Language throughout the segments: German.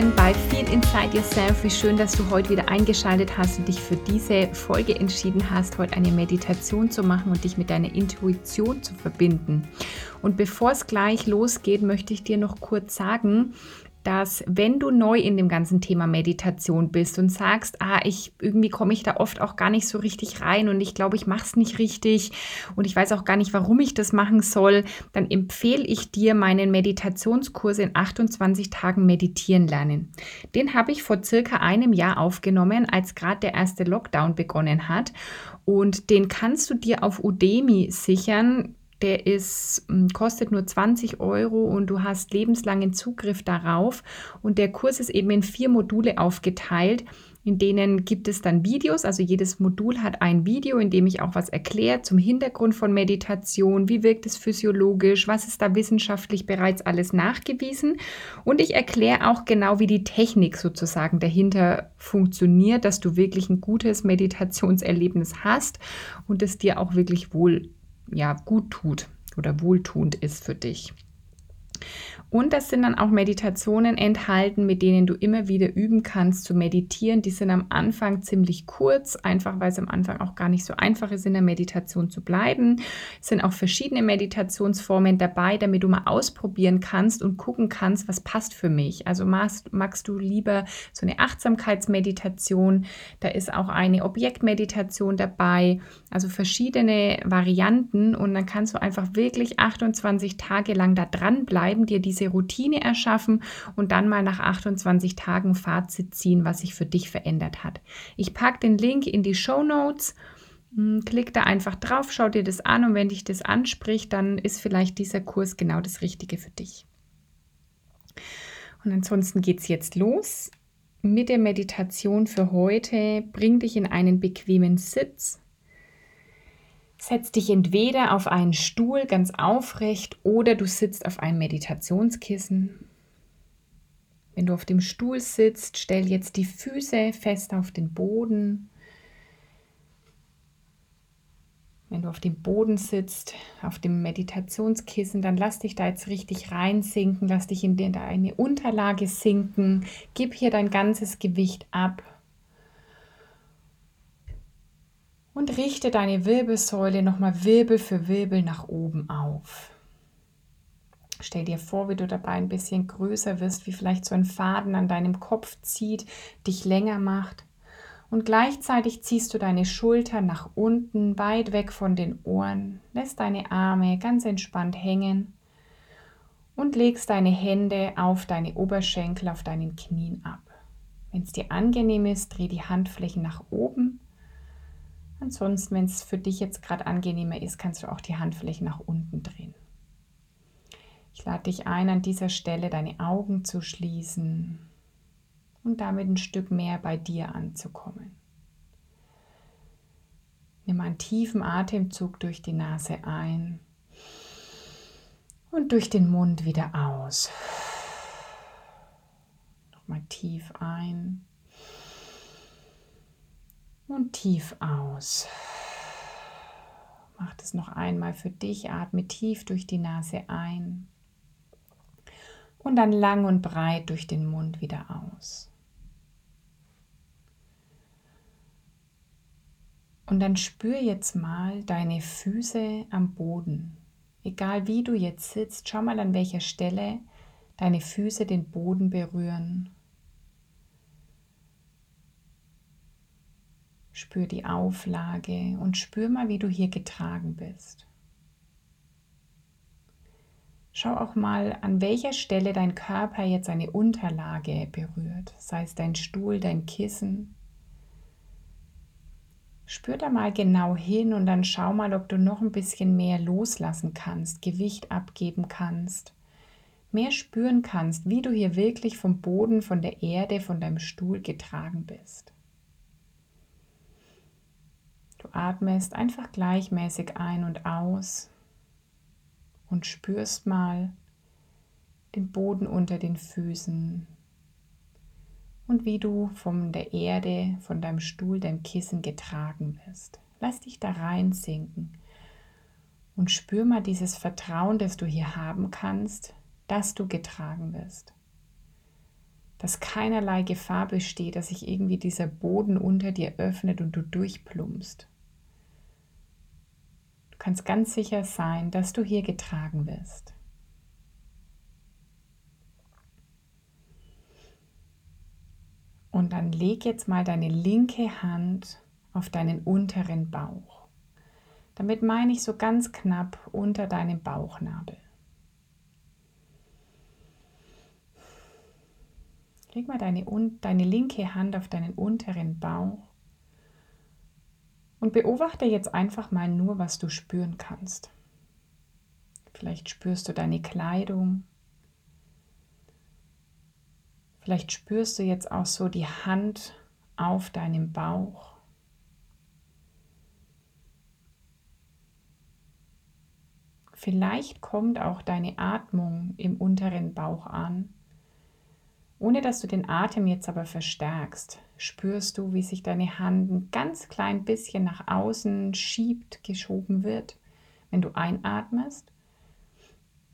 Willkommen bei Feel Inside Yourself. Wie schön, dass du heute wieder eingeschaltet hast und dich für diese Folge entschieden hast, heute eine Meditation zu machen und dich mit deiner Intuition zu verbinden. Und bevor es gleich losgeht, möchte ich dir noch kurz sagen, dass wenn du neu in dem ganzen Thema Meditation bist und sagst, ah, ich irgendwie komme ich da oft auch gar nicht so richtig rein und ich glaube, ich mache es nicht richtig und ich weiß auch gar nicht, warum ich das machen soll, dann empfehle ich dir meinen Meditationskurs in 28 Tagen meditieren lernen. Den habe ich vor circa einem Jahr aufgenommen, als gerade der erste Lockdown begonnen hat und den kannst du dir auf Udemy sichern der ist, hm, kostet nur 20 Euro und du hast lebenslangen Zugriff darauf. Und der Kurs ist eben in vier Module aufgeteilt. In denen gibt es dann Videos, also jedes Modul hat ein Video, in dem ich auch was erkläre zum Hintergrund von Meditation, wie wirkt es physiologisch, was ist da wissenschaftlich bereits alles nachgewiesen. Und ich erkläre auch genau, wie die Technik sozusagen dahinter funktioniert, dass du wirklich ein gutes Meditationserlebnis hast und es dir auch wirklich wohl ja, gut tut oder wohltuend ist für dich. Und das sind dann auch Meditationen enthalten, mit denen du immer wieder üben kannst zu meditieren. Die sind am Anfang ziemlich kurz, einfach weil es am Anfang auch gar nicht so einfach ist, in der Meditation zu bleiben. Es sind auch verschiedene Meditationsformen dabei, damit du mal ausprobieren kannst und gucken kannst, was passt für mich. Also magst, magst du lieber so eine Achtsamkeitsmeditation, da ist auch eine Objektmeditation dabei, also verschiedene Varianten und dann kannst du einfach wirklich 28 Tage lang da dranbleiben, dir diese diese Routine erschaffen und dann mal nach 28 Tagen Fazit ziehen, was sich für dich verändert hat. Ich packe den Link in die Show Notes. Hm, klick da einfach drauf, schau dir das an und wenn dich das anspricht, dann ist vielleicht dieser Kurs genau das Richtige für dich. Und ansonsten geht es jetzt los mit der Meditation für heute. Bring dich in einen bequemen Sitz. Setz dich entweder auf einen Stuhl ganz aufrecht oder du sitzt auf einem Meditationskissen. Wenn du auf dem Stuhl sitzt, stell jetzt die Füße fest auf den Boden. Wenn du auf dem Boden sitzt, auf dem Meditationskissen, dann lass dich da jetzt richtig reinsinken, lass dich in deine Unterlage sinken, gib hier dein ganzes Gewicht ab und richte deine Wirbelsäule nochmal Wirbel für Wirbel nach oben auf. Stell dir vor, wie du dabei ein bisschen größer wirst, wie vielleicht so ein Faden an deinem Kopf zieht, dich länger macht. Und gleichzeitig ziehst du deine Schultern nach unten, weit weg von den Ohren, lässt deine Arme ganz entspannt hängen und legst deine Hände auf deine Oberschenkel, auf deinen Knien ab. Wenn es dir angenehm ist, dreh die Handflächen nach oben Ansonsten, wenn es für dich jetzt gerade angenehmer ist, kannst du auch die Handflächen nach unten drehen. Ich lade dich ein, an dieser Stelle deine Augen zu schließen und damit ein Stück mehr bei dir anzukommen. Nimm einen tiefen Atemzug durch die Nase ein und durch den Mund wieder aus. Nochmal tief ein und tief aus. Mach das noch einmal für dich. Atme tief durch die Nase ein und dann lang und breit durch den Mund wieder aus. Und dann spür jetzt mal deine Füße am Boden. Egal wie du jetzt sitzt, schau mal an welcher Stelle deine Füße den Boden berühren Spür die Auflage und spür mal, wie du hier getragen bist. Schau auch mal, an welcher Stelle dein Körper jetzt eine Unterlage berührt, sei es dein Stuhl, dein Kissen. Spür da mal genau hin und dann schau mal, ob du noch ein bisschen mehr loslassen kannst, Gewicht abgeben kannst, mehr spüren kannst, wie du hier wirklich vom Boden, von der Erde, von deinem Stuhl getragen bist. Du atmest einfach gleichmäßig ein und aus und spürst mal den Boden unter den Füßen und wie du von der Erde, von deinem Stuhl, deinem Kissen getragen wirst. Lass dich da reinsinken und spür mal dieses Vertrauen, das du hier haben kannst, dass du getragen wirst. Dass keinerlei Gefahr besteht, dass sich irgendwie dieser Boden unter dir öffnet und du durchplumpst. Du kannst ganz sicher sein, dass du hier getragen wirst. Und dann leg jetzt mal deine linke Hand auf deinen unteren Bauch. Damit meine ich so ganz knapp unter deinem Bauchnabel. Leg mal deine, deine linke Hand auf deinen unteren Bauch und beobachte jetzt einfach mal nur, was du spüren kannst. Vielleicht spürst du deine Kleidung, Vielleicht spürst du jetzt auch so die Hand auf deinem Bauch. Vielleicht kommt auch deine Atmung im unteren Bauch an. Ohne dass du den Atem jetzt aber verstärkst, spürst du, wie sich deine Hand ein ganz klein bisschen nach außen schiebt, geschoben wird, wenn du einatmest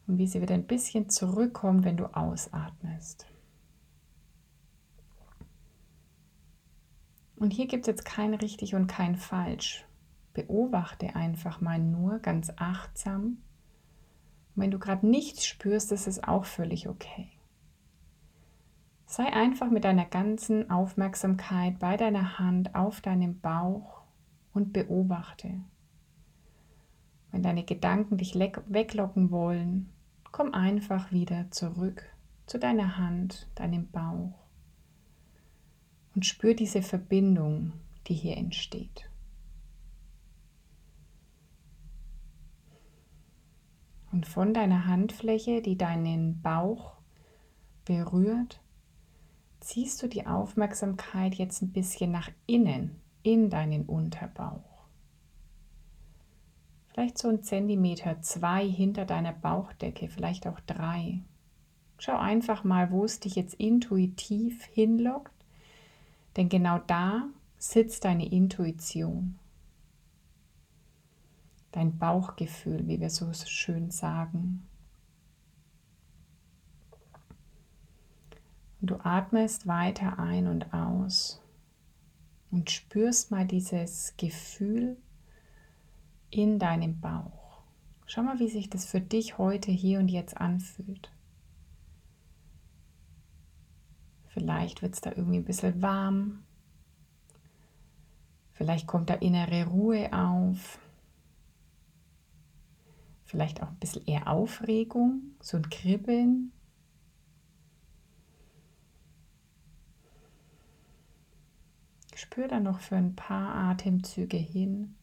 und wie sie wieder ein bisschen zurückkommt, wenn du ausatmest. Und hier gibt es jetzt kein richtig und kein falsch. Beobachte einfach mal nur ganz achtsam. Und wenn du gerade nichts spürst, ist es auch völlig okay. Sei einfach mit deiner ganzen Aufmerksamkeit bei deiner Hand auf deinem Bauch und beobachte. Wenn deine Gedanken dich weglocken wollen, komm einfach wieder zurück zu deiner Hand, deinem Bauch und spür diese Verbindung, die hier entsteht. Und von deiner Handfläche, die deinen Bauch berührt, ziehst du die Aufmerksamkeit jetzt ein bisschen nach innen, in deinen Unterbauch. Vielleicht so ein Zentimeter, zwei hinter deiner Bauchdecke, vielleicht auch drei. Schau einfach mal, wo es dich jetzt intuitiv hinlockt denn genau da sitzt deine Intuition, dein Bauchgefühl, wie wir so schön sagen. Du atmest weiter ein und aus und spürst mal dieses Gefühl in deinem Bauch. Schau mal, wie sich das für dich heute hier und jetzt anfühlt. Vielleicht wird es da irgendwie ein bisschen warm. Vielleicht kommt da innere Ruhe auf. Vielleicht auch ein bisschen eher Aufregung, so ein Kribbeln. Spür da noch für ein paar Atemzüge hin.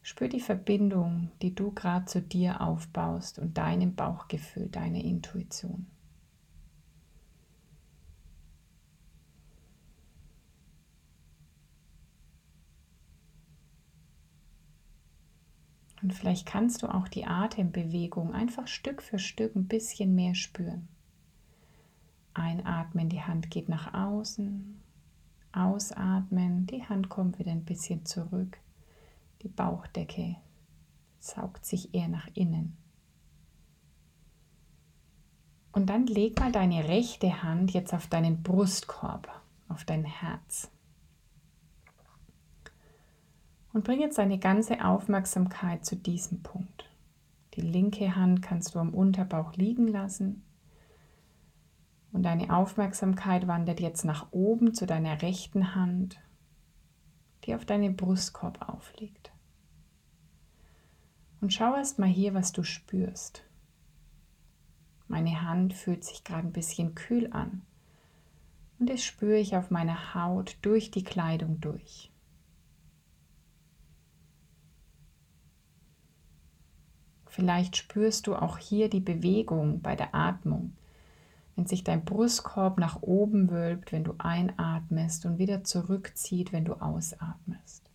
Spür die Verbindung, die du gerade zu dir aufbaust und deinem Bauchgefühl, deine Intuition. Und vielleicht kannst du auch die Atembewegung einfach Stück für Stück ein bisschen mehr spüren. Einatmen, die Hand geht nach außen. Ausatmen, die Hand kommt wieder ein bisschen zurück. Die Bauchdecke saugt sich eher nach innen. Und dann leg mal deine rechte Hand jetzt auf deinen Brustkorb, auf dein Herz. Und bring jetzt deine ganze Aufmerksamkeit zu diesem Punkt. Die linke Hand kannst du am Unterbauch liegen lassen. Und deine Aufmerksamkeit wandert jetzt nach oben zu deiner rechten Hand, die auf deinem Brustkorb aufliegt. Und schau erst mal hier, was du spürst. Meine Hand fühlt sich gerade ein bisschen kühl an. Und das spüre ich auf meiner Haut durch die Kleidung durch. Vielleicht spürst du auch hier die Bewegung bei der Atmung, wenn sich dein Brustkorb nach oben wölbt, wenn du einatmest und wieder zurückzieht, wenn du ausatmest.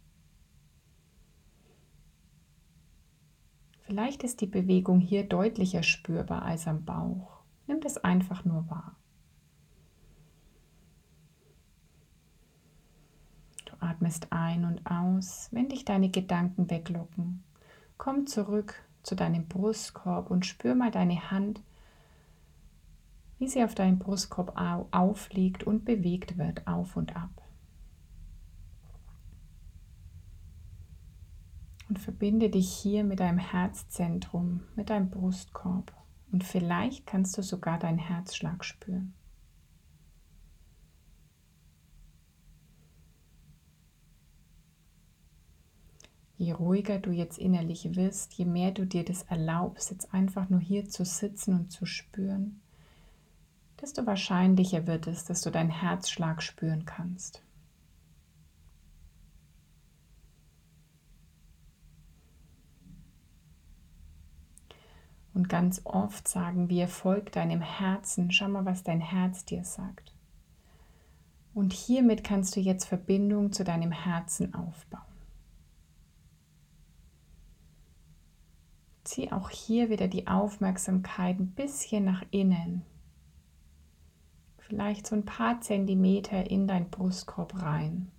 Vielleicht ist die Bewegung hier deutlicher spürbar als am Bauch. Nimm das einfach nur wahr. Du atmest ein und aus, wenn dich deine Gedanken weglocken. Komm zurück zu deinem Brustkorb und spür mal deine Hand wie sie auf deinem Brustkorb aufliegt und bewegt wird auf und ab. Und verbinde dich hier mit deinem Herzzentrum, mit deinem Brustkorb. Und vielleicht kannst du sogar deinen Herzschlag spüren. Je ruhiger du jetzt innerlich wirst, je mehr du dir das erlaubst, jetzt einfach nur hier zu sitzen und zu spüren, desto wahrscheinlicher wird es, dass du deinen Herzschlag spüren kannst. Und ganz oft sagen wir, folg deinem Herzen, schau mal, was dein Herz dir sagt. Und hiermit kannst du jetzt Verbindung zu deinem Herzen aufbauen. Zieh auch hier wieder die Aufmerksamkeit ein bisschen nach innen vielleicht so ein paar Zentimeter in dein Brustkorb rein.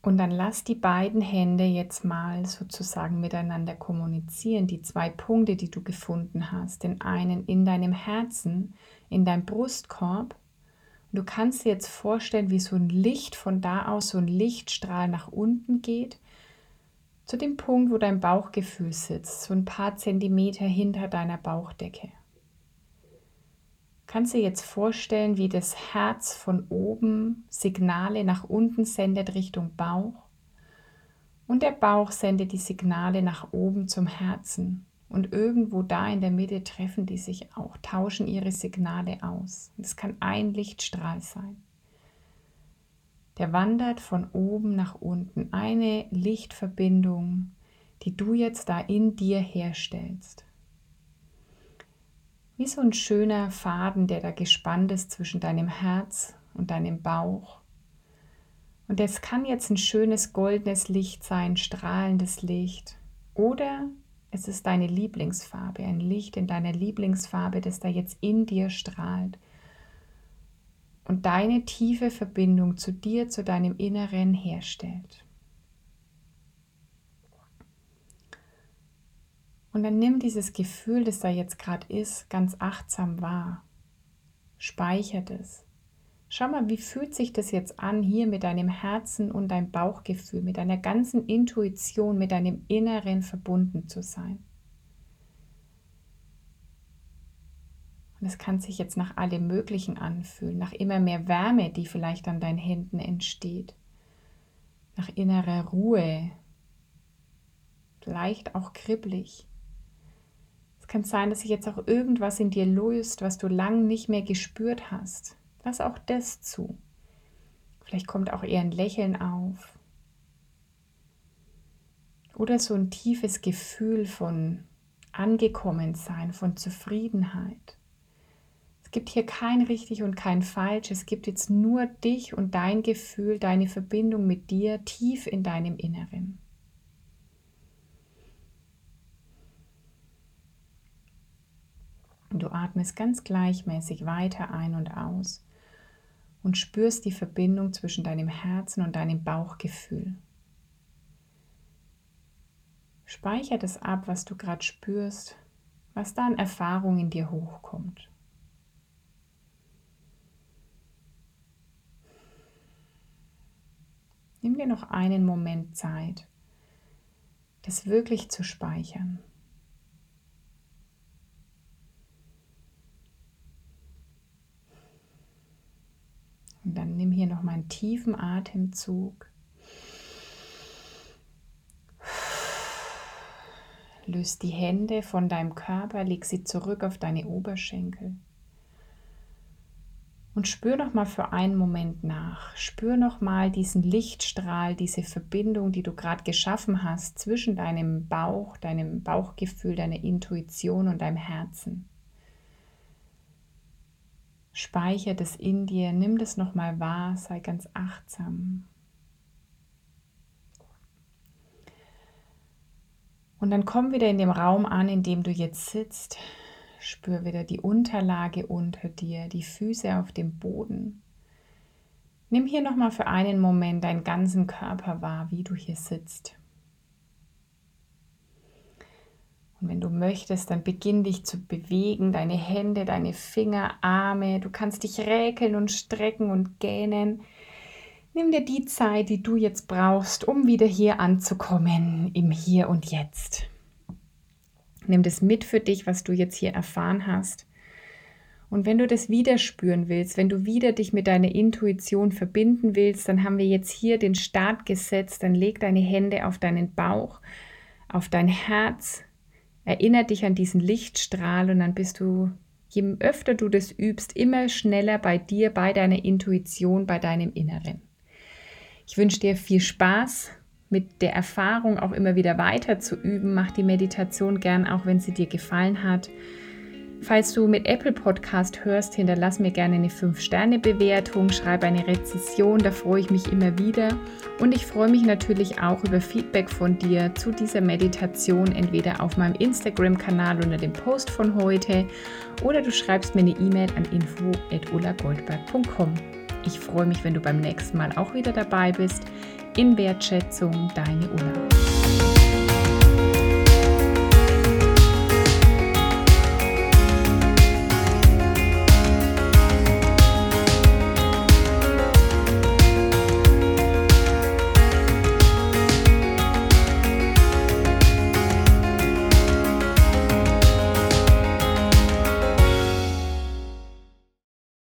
Und dann lass die beiden Hände jetzt mal sozusagen miteinander kommunizieren, die zwei Punkte, die du gefunden hast. Den einen in deinem Herzen, in deinem Brustkorb. Und du kannst dir jetzt vorstellen, wie so ein Licht von da aus, so ein Lichtstrahl nach unten geht, zu dem Punkt, wo dein Bauchgefühl sitzt, so ein paar Zentimeter hinter deiner Bauchdecke. Kannst du dir jetzt vorstellen, wie das Herz von oben Signale nach unten sendet Richtung Bauch und der Bauch sendet die Signale nach oben zum Herzen und irgendwo da in der Mitte treffen die sich auch, tauschen ihre Signale aus. Das kann ein Lichtstrahl sein. Der wandert von oben nach unten, eine Lichtverbindung, die du jetzt da in dir herstellst wie so ein schöner Faden, der da gespannt ist zwischen deinem Herz und deinem Bauch. Und es kann jetzt ein schönes goldenes Licht sein, strahlendes Licht. Oder es ist deine Lieblingsfarbe, ein Licht in deiner Lieblingsfarbe, das da jetzt in dir strahlt. Und deine tiefe Verbindung zu dir, zu deinem Inneren herstellt. Und dann nimm dieses Gefühl, das da jetzt gerade ist, ganz achtsam wahr. Speichert es. Schau mal, wie fühlt sich das jetzt an, hier mit deinem Herzen und deinem Bauchgefühl, mit deiner ganzen Intuition, mit deinem Inneren verbunden zu sein. Und es kann sich jetzt nach allem Möglichen anfühlen, nach immer mehr Wärme, die vielleicht an deinen Händen entsteht, nach innerer Ruhe, vielleicht auch kribbelig kann sein, dass sich jetzt auch irgendwas in dir löst, was du lang nicht mehr gespürt hast. Lass auch das zu. Vielleicht kommt auch eher ein Lächeln auf. Oder so ein tiefes Gefühl von Angekommensein, von Zufriedenheit. Es gibt hier kein richtig und kein falsch. Es gibt jetzt nur dich und dein Gefühl, deine Verbindung mit dir tief in deinem Inneren. Und du atmest ganz gleichmäßig weiter ein und aus und spürst die Verbindung zwischen deinem Herzen und deinem Bauchgefühl. Speicher das ab, was du gerade spürst, was da an Erfahrung in dir hochkommt. Nimm dir noch einen Moment Zeit, das wirklich zu speichern. Und dann nimm hier noch mal einen tiefen Atemzug. Löst die Hände von deinem Körper, leg sie zurück auf deine Oberschenkel. Und spür noch mal für einen Moment nach. Spür noch mal diesen Lichtstrahl, diese Verbindung, die du gerade geschaffen hast zwischen deinem Bauch, deinem Bauchgefühl, deiner Intuition und deinem Herzen. Speicher das in dir, nimm das nochmal wahr, sei ganz achtsam. Und dann komm wieder in dem Raum an, in dem du jetzt sitzt. Spür wieder die Unterlage unter dir, die Füße auf dem Boden. Nimm hier nochmal für einen Moment deinen ganzen Körper wahr, wie du hier sitzt. Und wenn du möchtest, dann beginn dich zu bewegen, deine Hände, deine Finger, Arme. Du kannst dich räkeln und strecken und gähnen. Nimm dir die Zeit, die du jetzt brauchst, um wieder hier anzukommen, im Hier und Jetzt. Nimm das mit für dich, was du jetzt hier erfahren hast. Und wenn du das wieder spüren willst, wenn du wieder dich mit deiner Intuition verbinden willst, dann haben wir jetzt hier den Start gesetzt. Dann leg deine Hände auf deinen Bauch, auf dein Herz. Erinner dich an diesen Lichtstrahl und dann bist du, je öfter du das übst, immer schneller bei dir, bei deiner Intuition, bei deinem Inneren. Ich wünsche dir viel Spaß mit der Erfahrung auch immer wieder weiter zu üben. Mach die Meditation gern, auch wenn sie dir gefallen hat. Falls du mit Apple Podcast hörst, hinterlass mir gerne eine 5-Sterne-Bewertung, schreib eine Rezession, da freue ich mich immer wieder. Und ich freue mich natürlich auch über Feedback von dir zu dieser Meditation, entweder auf meinem Instagram-Kanal unter dem Post von heute oder du schreibst mir eine E-Mail an info.ulagoldberg.com. Ich freue mich, wenn du beim nächsten Mal auch wieder dabei bist. In Wertschätzung, deine Ulla.